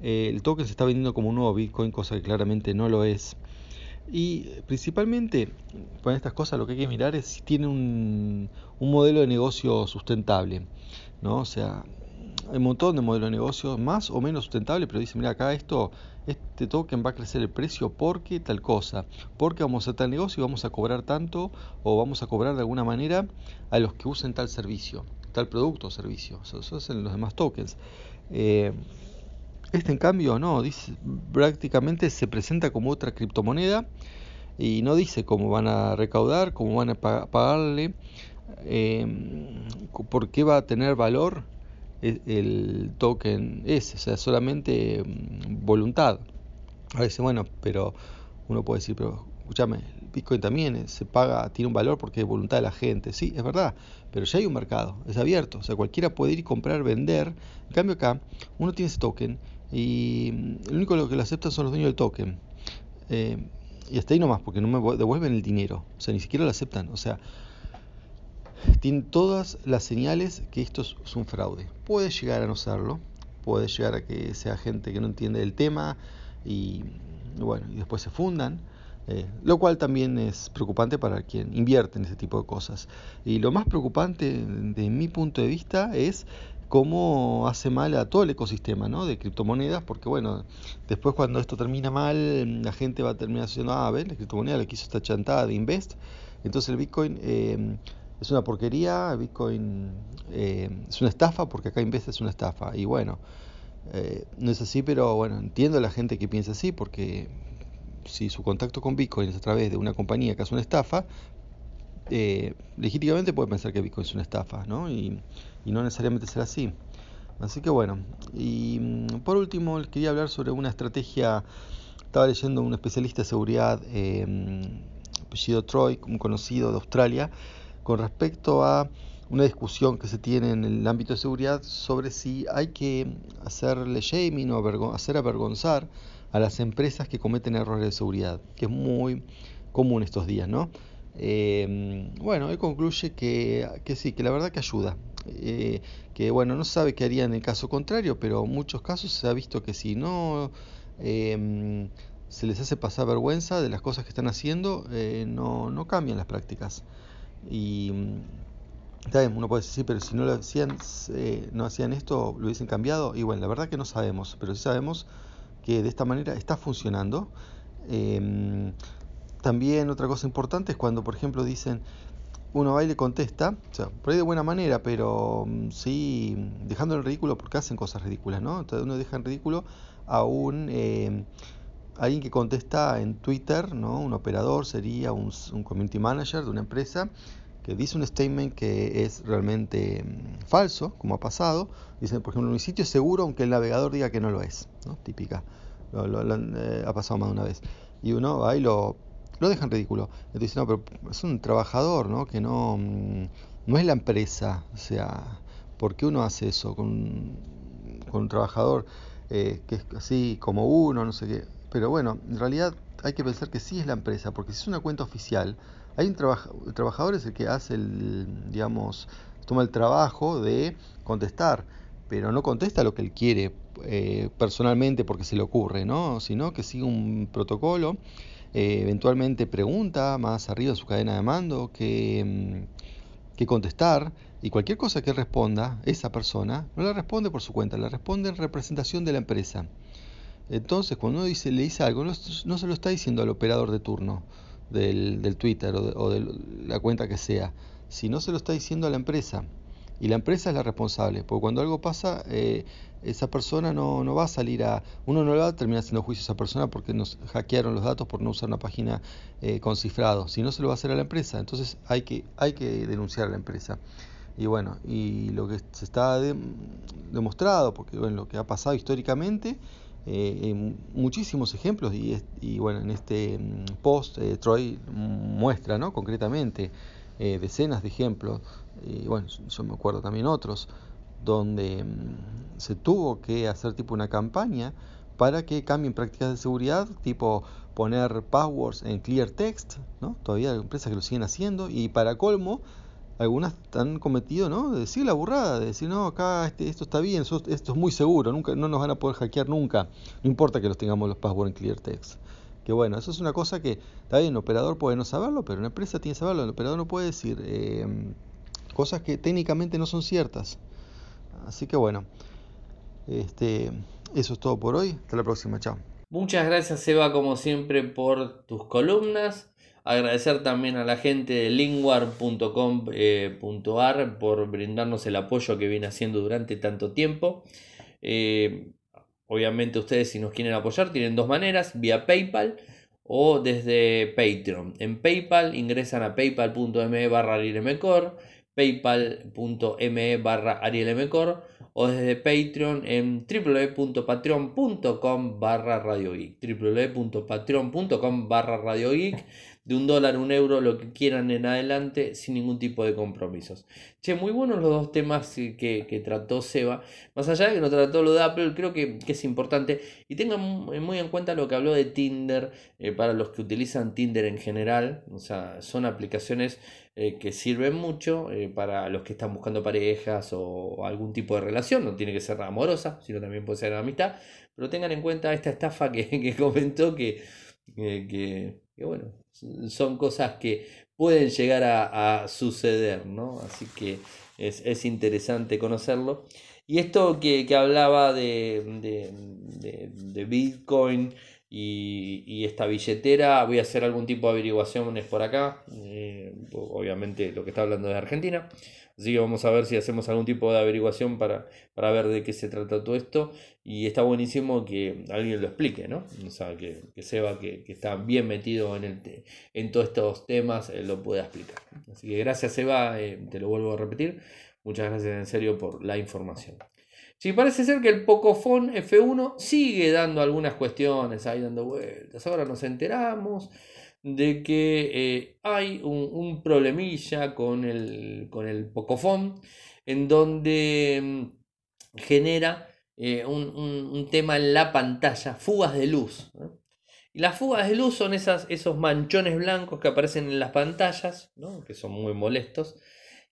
Eh, el token se está vendiendo como un nuevo Bitcoin, cosa que claramente no lo es. Y principalmente con estas cosas lo que hay que mirar es si tiene un, un modelo de negocio sustentable. ¿no? O sea, hay un montón de modelos de negocio más o menos sustentables, pero dicen, mira, acá esto, este token va a crecer el precio porque tal cosa, porque vamos a tal negocio y vamos a cobrar tanto o vamos a cobrar de alguna manera a los que usen tal servicio, tal producto o servicio. Eso, eso es en los demás tokens. Eh, este en cambio no, dice, prácticamente se presenta como otra criptomoneda y no dice cómo van a recaudar, cómo van a pagarle, eh, por qué va a tener valor el, token ese, o sea, solamente mm, voluntad. A veces, bueno, pero uno puede decir, pero escúchame, Bitcoin también se paga, tiene un valor porque es voluntad de la gente. Sí, es verdad, pero ya hay un mercado, es abierto, o sea, cualquiera puede ir y comprar, vender. En cambio acá, uno tiene ese token y mm, lo único que lo aceptan son los dueños del token. Eh, y hasta ahí nomás, porque no me devuelven el dinero, o sea, ni siquiera lo aceptan. O sea, tiene todas las señales que esto es un fraude. Puede llegar a no serlo, puede llegar a que sea gente que no entiende el tema y bueno, y después se fundan. Eh, lo cual también es preocupante para quien invierte en ese tipo de cosas. Y lo más preocupante de mi punto de vista es cómo hace mal a todo el ecosistema ¿no? de criptomonedas, porque bueno, después cuando esto termina mal, la gente va a terminar diciendo, ah, ver, la criptomoneda le quiso esta chantada de Invest, entonces el Bitcoin eh, es una porquería, Bitcoin eh, es una estafa porque acá Invest es una estafa. Y bueno, eh, no es así, pero bueno, entiendo a la gente que piensa así porque si su contacto con Bitcoin es a través de una compañía que hace una estafa, eh, legítimamente puede pensar que Bitcoin es una estafa, ¿no? Y, y no necesariamente será así. Así que bueno, y mm, por último quería hablar sobre una estrategia, estaba leyendo un especialista de seguridad, apellido Troy, un conocido de Australia, con respecto a una discusión que se tiene en el ámbito de seguridad sobre si hay que hacerle shaming o hacer avergonzar a las empresas que cometen errores de seguridad, que es muy común estos días, ¿no? Eh, bueno, él concluye que, que, sí, que la verdad que ayuda. Eh, que bueno, no sabe qué haría en el caso contrario, pero en muchos casos se ha visto que si no eh, se les hace pasar vergüenza de las cosas que están haciendo, no, no cambian las prácticas. Y también uno puede decir, pero si no lo hacían, eh, no hacían esto, lo hubiesen cambiado. Y bueno, la verdad que no sabemos, pero sí sabemos que de esta manera está funcionando. Em, también otra cosa importante es cuando, por ejemplo, dicen, uno va y le contesta, o sea, por ahí de buena manera, pero mm, sí dejando en ridículo porque hacen cosas ridículas, ¿no? Entonces uno deja en ridículo a un em, alguien que contesta en Twitter, ¿no? Un operador sería un, un community manager de una empresa que dice un statement que es realmente mm, falso, como ha pasado. Dice, por ejemplo, mi sitio es seguro aunque el navegador diga que no lo es. ¿no? Típica. Eh, ha pasado más de una vez. Y uno va y lo, lo deja en ridículo. Entonces no, pero es un trabajador, ¿no? Que no, mm, no es la empresa. O sea, ¿por qué uno hace eso con, con un trabajador eh, que es así como uno, no sé qué? Pero bueno, en realidad hay que pensar que sí es la empresa, porque si es una cuenta oficial, hay un trabajador es el que hace el, digamos, toma el trabajo de contestar, pero no contesta lo que él quiere eh, personalmente porque se le ocurre, ¿no? Sino que sigue un protocolo, eh, eventualmente pregunta más arriba en su cadena de mando que, mm, que contestar y cualquier cosa que responda esa persona no la responde por su cuenta, la responde en representación de la empresa. Entonces, cuando uno dice, le dice algo, no, no se lo está diciendo al operador de turno, del, del Twitter o de, la cuenta que sea, si no se lo está diciendo a la empresa. Y la empresa es la responsable, porque cuando algo pasa, eh, esa persona no, no, va a salir a... Uno no le va a terminar haciendo juicio a esa persona porque nos hackearon los datos por no usar una página eh, con cifrado, si no se lo va a hacer a la empresa. Entonces hay que, hay que denunciar a la empresa. Y bueno, y lo que se está demostrado, porque bueno, lo que ha pasado históricamente eh, muchísimos ejemplos y, bueno, en este mm, post eh, Troy muestra ¿no? concretamente eh, decenas de ejemplos, y bueno, yo me acuerdo también otros, donde mm, se tuvo que hacer tipo una campaña para que cambien prácticas de seguridad, tipo poner passwords en clear text, ¿no? todavía hay empresas que lo siguen haciendo, y para colmo, algunas han cometido, ¿no? De decir la burrada, de decir, no, acá este, esto está bien, esto, es muy seguro, nunca, no nos van a poder hackear nunca, no importa que los tengamos los passwords en clear text. Que bueno, eso es una cosa que, está bien, el operador puede no saberlo, pero una empresa tiene que saberlo, el operador no puede decir em, cosas que técnicamente no son ciertas. Así que bueno, Este, eso es todo por hoy. Hasta la próxima. Chao. Muchas gracias, Eva, como siempre, por tus columnas. Agradecer también a la gente de lingwar.com.ar eh, por brindarnos el apoyo que viene haciendo durante tanto tiempo. Eh, obviamente ustedes si nos quieren apoyar tienen dos maneras, vía PayPal o desde Patreon. En PayPal ingresan a paypal.me barra paypal.me barra o desde Patreon en www.patreon.com barra radiogeek www.patreon.com barra radiogeek de un dólar, un euro, lo que quieran en adelante, sin ningún tipo de compromisos. Che, muy buenos los dos temas que, trató Seba. Más allá de que no trató lo de Apple, creo que, es importante. Y tengan muy en cuenta lo que habló de Tinder, eh, para los que utilizan Tinder en general. O sea, son aplicaciones eh, que sirven mucho eh, para los que están buscando parejas o, algún tipo de relación. No tiene que ser amorosa, sino también puede ser amistad. Pero tengan en cuenta esta estafa que, que comentó que, que, bueno, son cosas que pueden llegar a, suceder, ¿no? Así que es, interesante conocerlo. Y esto que, hablaba de, de, Bitcoin y, esta billetera, voy a hacer algún tipo de averiguaciones por acá. Eh, obviamente lo que está hablando de Argentina. Así que vamos a ver si hacemos algún tipo de averiguación para, para ver de qué se trata todo esto. Y está buenísimo que alguien lo explique, ¿no? O sea, que, que Seba, que, que, está bien metido en, el en todos estos temas, lo pueda explicar. Así que gracias, Seba, eh, te lo vuelvo a repetir. Muchas gracias en serio por la información. Sí, parece ser que el Pocophone F1 sigue dando algunas cuestiones ahí dando vueltas. Ahora nos enteramos de que eh, hay un, problemilla con el, con el Pocophone en donde mm, genera eh, un, tema en la pantalla, fugas de luz. Y las fugas de luz son esas, esos manchones blancos que aparecen en las pantallas, que son muy molestos.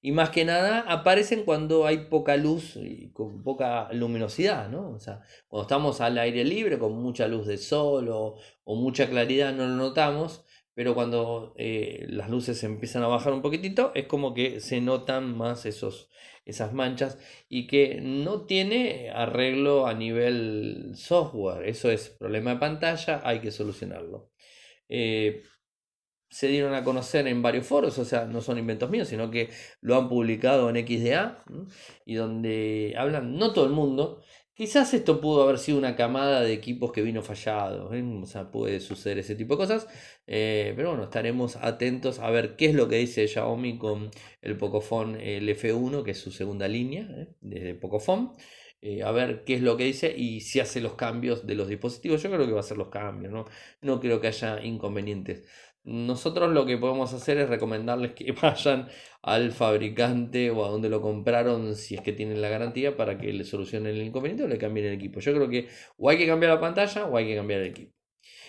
Y más que nada aparecen cuando hay poca luz y con poca luminosidad, ¿no? O sea, cuando estamos al aire libre, con mucha luz de sol o, mucha claridad, no lo notamos pero cuando eh, las luces empiezan a bajar un poquitito, es como que se notan más esos, esas manchas y que no tiene arreglo a nivel software. Eso es problema de pantalla, hay que solucionarlo. Eh, se dieron a conocer en varios foros, o sea, no son inventos míos, sino que lo han publicado en XDA y donde hablan, no todo el mundo, Quizás esto pudo haber sido una camada de equipos que vino fallado, ¿eh? o sea, puede suceder ese tipo de cosas, eh, pero bueno, estaremos atentos a ver qué es lo que dice Xiaomi con el Pocophone el F1, que es su segunda línea ¿eh? de Pocophone, a ver qué es lo que dice y si hace los cambios de los dispositivos. Yo creo que va a hacer los cambios, no, no creo que haya inconvenientes. Nosotros lo que podemos hacer es recomendarles que vayan al fabricante o a donde lo compraron si es que tienen la garantía para que le solucionen el inconveniente o le cambien el equipo. Yo creo que o hay que cambiar la pantalla o hay que cambiar el equipo.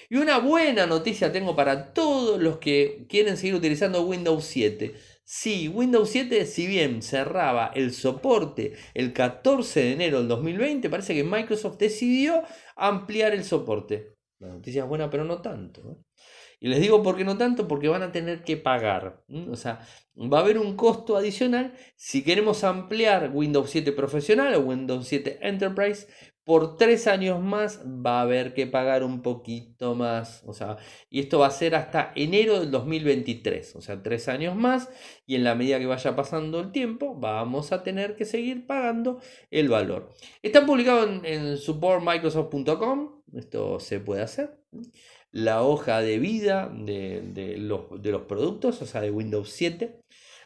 Y una buena noticia tengo para todos los que quieren seguir utilizando Windows 7. Sí, Windows 7, si bien cerraba el soporte el 14 de enero del 2020, parece que Microsoft decidió ampliar el soporte. La noticia es buena, pero no tanto. Y les digo por qué no tanto, porque van a tener que pagar. O sea, va a haber un costo adicional si queremos ampliar Windows 7 profesional o Windows 7 Enterprise. Por tres años más va a haber que pagar un poquito más. O sea, y esto va a ser hasta enero del 2023. O sea, tres años más. Y en la medida que vaya pasando el tiempo, vamos a tener que seguir pagando el valor. Está publicado en, en supportmicrosoft.com. Esto se puede hacer la hoja de vida de, los, de, los, productos, o sea, de Windows 7.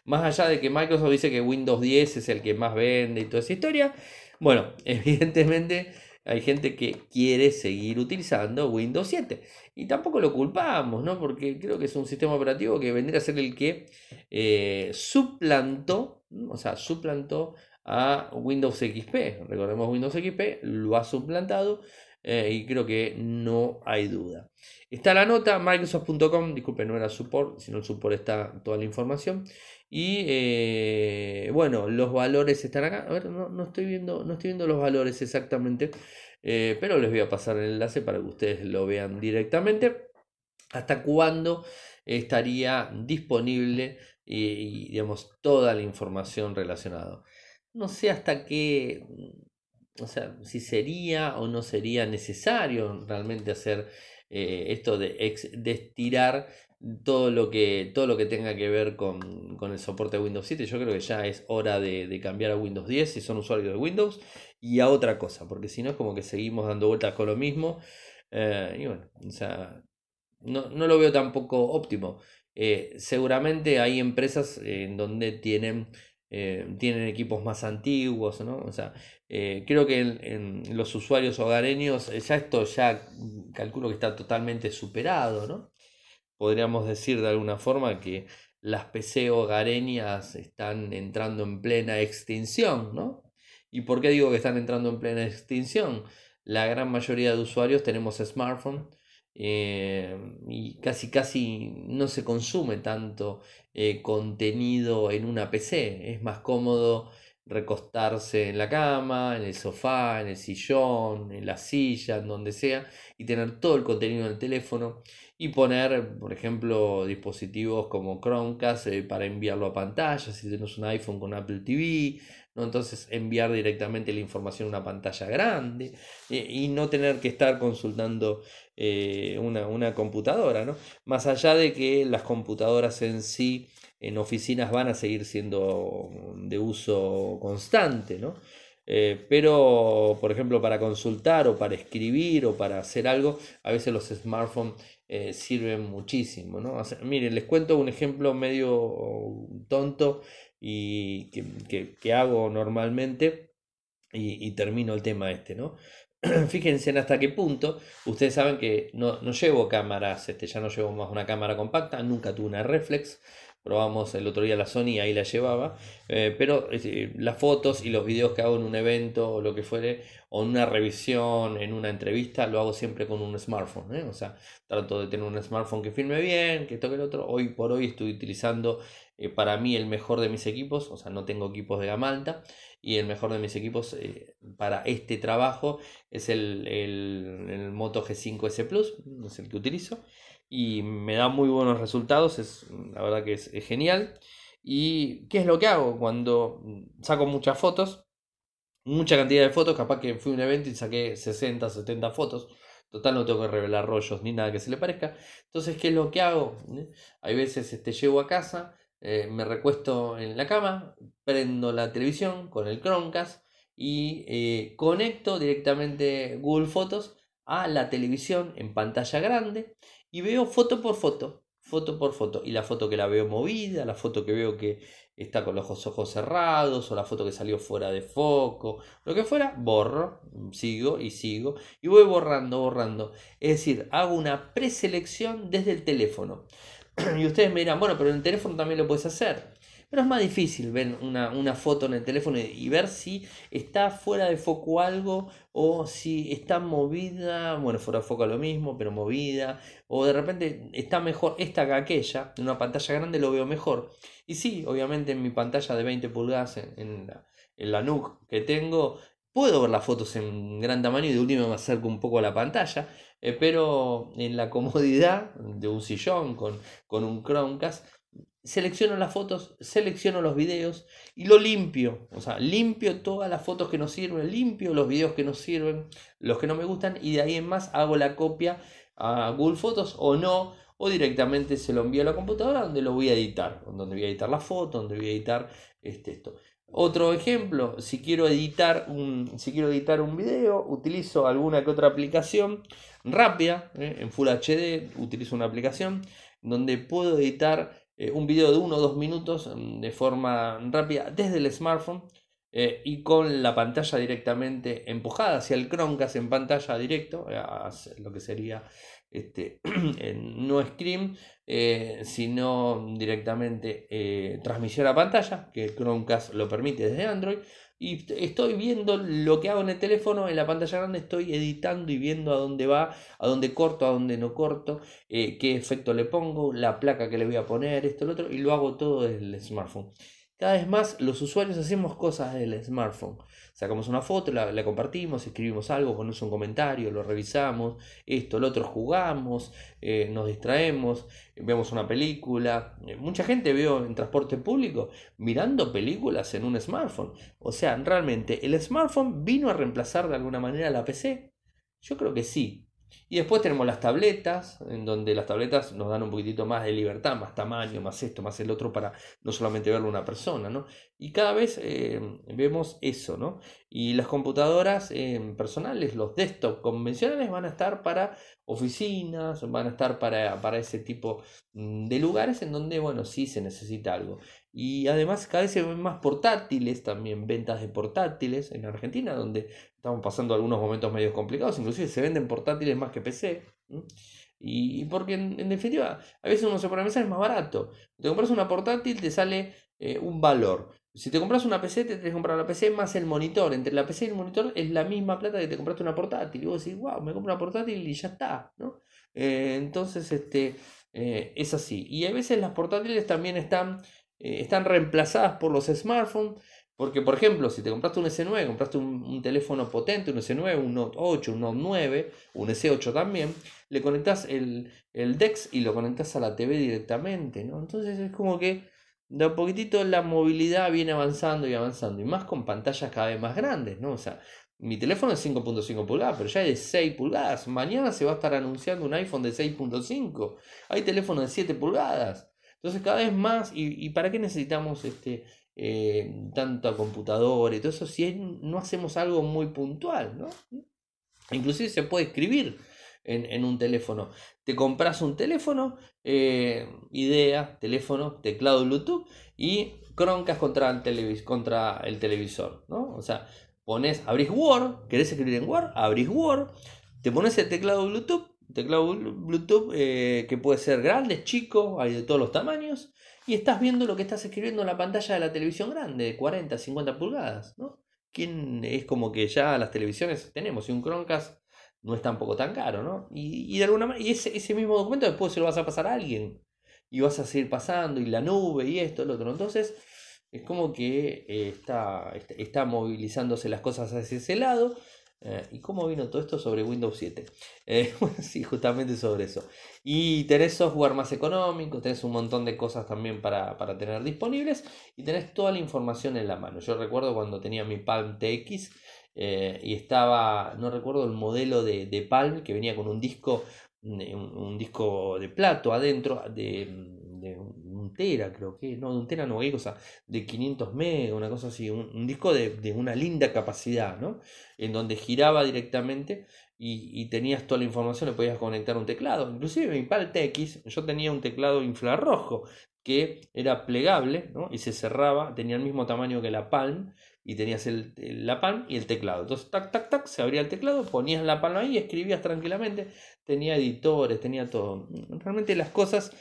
Más allá de que Microsoft dice que Windows 10 es el que más vende y toda esa historia, bueno, evidentemente hay gente que quiere seguir utilizando Windows 7. Y tampoco lo culpamos, ¿no? Porque creo que es un sistema operativo que vendría a ser el que eh, suplantó, o sea, suplantó a Windows XP. Recordemos Windows XP, lo ha suplantado eh, y creo que no hay duda. Está la nota, Microsoft.com, disculpen, no era support, sino el support está toda la información. Y eh, bueno, los valores están acá. A ver, no, estoy, viendo, no estoy viendo los valores exactamente, eh, pero les voy a pasar el enlace para que ustedes lo vean directamente. Hasta cuándo estaría disponible y, digamos toda la información relacionada. No sé hasta qué o sea, si sería o no sería necesario realmente hacer eh, esto de, de, estirar todo lo que, todo lo que tenga que ver con, el soporte de Windows 7. Yo creo que ya es hora de, cambiar a Windows 10 si son usuarios de Windows y a otra cosa, porque si no es como que seguimos dando vueltas con lo mismo. Eh, y bueno, o sea, no, lo veo tampoco óptimo. Eh, seguramente hay empresas en donde tienen, eh, tienen equipos más antiguos, ¿no? O sea, creo que en, los usuarios hogareños ya esto ya calculo que está totalmente superado, ¿no? podríamos decir de alguna forma que las PC hogareñas están entrando en plena extinción, ¿no? ¿Y por qué digo que están entrando en plena extinción? La gran mayoría de usuarios tenemos smartphone eh, y casi casi no se consume tanto eh, contenido en una PC. Es más cómodo recostarse en la cama, en el sofá, en el sillón, en la silla, en donde sea, y tener todo el contenido en el teléfono y poner, por ejemplo, dispositivos como Chromecast eh, para enviarlo a pantalla, si tienes un iPhone con Apple TV, ¿no? entonces enviar directamente la información a una pantalla grande eh, y no tener que estar consultando eh, una, una, computadora, ¿no? más allá de que las computadoras en sí en oficinas van a seguir siendo de uso constante, ¿no? Eh, pero, por ejemplo, para consultar o para escribir o para hacer algo, a veces los smartphones sirven muchísimo. ¿no? miren, les cuento un ejemplo medio tonto y que, hago normalmente y, termino el tema este. ¿no? Fíjense en hasta qué punto, ustedes saben que no, no llevo cámaras, este, ya no llevo más una cámara compacta, nunca tuve una reflex, probamos el otro día la Sony, ahí la llevaba, eh, pero las fotos y los videos que hago en un evento o lo que fuere, o en una revisión, en una entrevista, lo hago siempre con un smartphone, ¿eh? o sea, trato de tener un smartphone que filme bien, que toque el otro, hoy por hoy estoy utilizando eh, para mí el mejor de mis equipos, o sea, no tengo equipos de gama alta, y el mejor de mis equipos para este trabajo es el, el, el Moto G5S Plus, es el que utilizo y me da muy buenos resultados, es, la verdad que es, genial. ¿Y qué es lo que hago? Cuando saco muchas fotos, mucha cantidad de fotos, capaz que fui a un evento y saqué 60, 70 fotos, total no tengo que revelar rollos ni nada que se le parezca. Entonces, ¿qué es lo que hago? ¿Eh? Hay veces este, llego a casa, eh, me recuesto en la cama, prendo la televisión con el Chromecast y eh, conecto directamente Google Fotos a la televisión en pantalla grande y veo foto por foto, foto por foto. Y la foto que la veo movida, la foto que veo que está con los ojos cerrados, o la foto que salió fuera de foco, lo que fuera, borro, sigo y sigo, y voy borrando, borrando. Es decir, hago una preselección desde el teléfono. y ustedes me dirán, bueno, pero en el teléfono también lo puedes hacer. Pero es más difícil ver una, foto en el teléfono y, ver si está fuera de foco algo o si está movida, bueno, fuera de foco lo mismo, pero movida, o de repente está mejor esta que aquella, en una pantalla grande lo veo mejor. Y sí, obviamente en mi pantalla de 20 pulgadas en, la, en la NUC que tengo, puedo ver las fotos en gran tamaño y de último me acerco un poco a la pantalla, pero en la comodidad de un sillón con, con un Chromecast selecciono las fotos, selecciono los videos y lo limpio. O sea, limpio todas las fotos que nos sirven, limpio los videos que nos sirven, los que no me gustan y de ahí en más hago la copia a Google Fotos o no, o directamente se lo envío a la computadora donde lo voy a editar, donde voy a editar la foto, donde voy a editar este, esto. Otro ejemplo, si quiero editar un, si quiero editar un video, utilizo alguna que otra aplicación rápida, ¿eh? en Full HD utilizo una aplicación donde puedo editar eh, un video de uno o dos minutos mm, de forma rápida desde el smartphone eh, y con la pantalla directamente empujada hacia el Chromecast en pantalla directo, lo que sería este, no screen, sino directamente transmisión a pantalla, que Chromecast lo permite desde Android, y estoy viendo lo que hago en el teléfono, en la pantalla grande estoy editando y viendo a dónde va, a dónde corto, a dónde no corto, eh, qué efecto le pongo, la placa que le voy a poner, esto, lo otro, y lo hago todo desde el smartphone. Cada vez más los usuarios hacemos cosas del smartphone. Sacamos una foto, la, compartimos, escribimos algo, ponemos un comentario, lo revisamos, esto, lo otro, jugamos, eh, nos distraemos, vemos una película. Eh, mucha gente veo en transporte público mirando películas en un smartphone. O sea, realmente, ¿el smartphone vino a reemplazar de alguna manera la PC? Yo creo que sí. Y después tenemos las tabletas, en donde las tabletas nos dan un poquitito más de libertad, más tamaño, más esto, más el otro, para no solamente verlo una persona, ¿no? Y cada vez eh, vemos eso, ¿no? Y las computadoras eh, personales, los desktop convencionales, van a estar para oficinas, van a estar para, para ese tipo mm, de lugares en donde, bueno, sí se necesita algo. Y además cada vez se ven más portátiles también, ventas de portátiles en Argentina, donde estamos pasando algunos momentos medio complicados, inclusive se venden portátiles más que PC. Y, porque en, definitiva, a veces uno se pone a pensar es más barato. Te compras una portátil, te sale eh, un valor. Si te compras una PC, te tienes que comprar la PC más el monitor. Entre la PC y el monitor es la misma plata que te compraste una portátil. Y vos decís, wow, me compro una portátil y ya está. ¿no? Eh, entonces, este, eh, es así. Y a veces las portátiles también están eh, están reemplazadas por los smartphones. Porque, por ejemplo, si te compraste un S9, compraste un, teléfono potente, un S9, un Note 8, un Note 9, un S8 también, le conectas el, el DeX y lo conectas a la TV directamente, ¿no? Entonces es como que de a poquitito la movilidad viene avanzando y avanzando, y más con pantallas cada vez más grandes, ¿no? O sea, mi teléfono es 5.5 pulgadas, pero ya es de 6 pulgadas. Mañana se va a estar anunciando un iPhone de 6.5. Hay teléfonos de 7 pulgadas. Entonces cada vez más, ¿y, para qué necesitamos este, eh, tanta computadora y todo eso si no hacemos algo muy puntual? ¿no? Inclusive se puede escribir en, un teléfono. Te compras un teléfono, eh, idea, teléfono, teclado Bluetooth y croncas contra el, contra el televisor. ¿no? O sea, pones, abrís Word, querés escribir en Word, abrís Word, te pones el teclado Bluetooth teclado Bluetooth eh, que puede ser grande, chico, hay de todos los tamaños, y estás viendo lo que estás escribiendo en la pantalla de la televisión grande, de 40, 50 pulgadas, ¿no? ¿Quién es como que ya las televisiones tenemos y un Chromecast no es tampoco tan caro, ¿no? Y, de alguna manera, y ese, ese, mismo documento después se lo vas a pasar a alguien y vas a seguir pasando y la nube y esto, lo otro. Entonces, es como que eh, está, está movilizándose las cosas hacia ese lado eh, ¿Y cómo vino todo esto sobre Windows 7? Eh, sí, justamente sobre eso. Y tenés software más económico, tenés un montón de cosas también para, tener disponibles y tenés toda la información en la mano. Yo recuerdo cuando tenía mi Palm TX eh, y estaba, no recuerdo el modelo de, de Palm que venía con un disco, un, disco de plato adentro de, de un tera, creo que, no, de un tera no, hay cosa, de 500 megas, una cosa así, un, disco de, una linda capacidad, ¿no? En donde giraba directamente y, tenías toda la información, le podías conectar un teclado. Inclusive mi PAL TX, yo tenía un teclado infrarrojo que era plegable, ¿no? Y se cerraba, tenía el mismo tamaño que la Palm, y tenías el, la Palm y el teclado. Entonces, tac, tac, tac, se abría el teclado, ponías la Palm ahí y escribías tranquilamente. Tenía editores, tenía todo. Realmente las cosas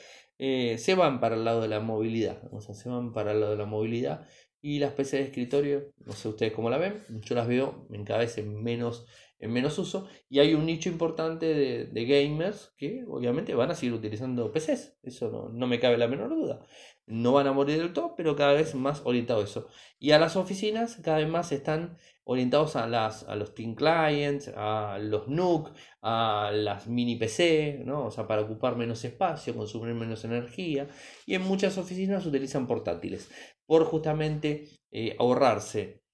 eh, se van para el lado de la movilidad. O sea, se van para el lado de la movilidad. Y las PC de escritorio, no sé ustedes cómo la ven, yo las veo en cada vez en menos, en menos uso. Y hay un nicho importante de, gamers que obviamente van a seguir utilizando PCs. Eso no, no, me cabe la menor duda. No van a morir del todo, pero cada vez más orientado a eso. Y a las oficinas cada vez más están orientados a, las, a los Team Clients, a los NUC, a las mini PC, ¿no? o sea, para ocupar menos espacio, consumir menos energía. Y en muchas oficinas utilizan portátiles por justamente eh, ahorrarse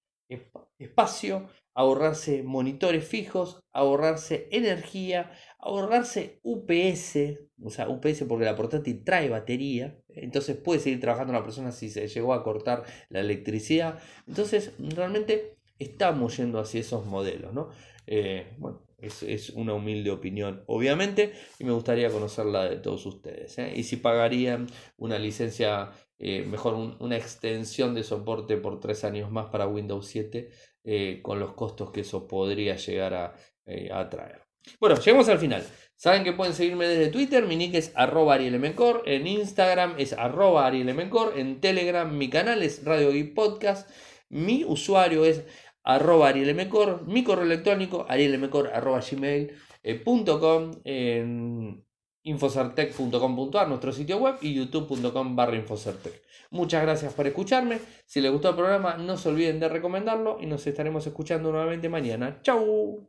espacio, ahorrarse monitores fijos, ahorrarse energía, ahorrarse UPS, o sea, UPS porque la portátil trae batería, entonces puede seguir trabajando una persona si se llegó a cortar la electricidad. Entonces, realmente estamos yendo hacia esos modelos, ¿no? Eh, bueno, es, una humilde opinión, obviamente, y me gustaría conocerla de todos ustedes. ¿eh? Y si pagarían una licencia, eh, mejor una extensión de soporte por tres años más para Windows 7, con los costos que eso podría llegar a, a traer. Bueno, llegamos al final. Saben que pueden seguirme desde Twitter, mi nick es arroba en Instagram es arroba en Telegram mi canal es Radio Geek Podcast, mi usuario es arroba arielmcor, mi correo electrónico arielmcor arroba gmail.com. Eh, infocertec.com.ar, nuestro sitio web, y youtube.com barra infocertec. Muchas gracias por escucharme. Si les gustó el programa, no se olviden de recomendarlo y nos estaremos escuchando nuevamente mañana. ¡Chau!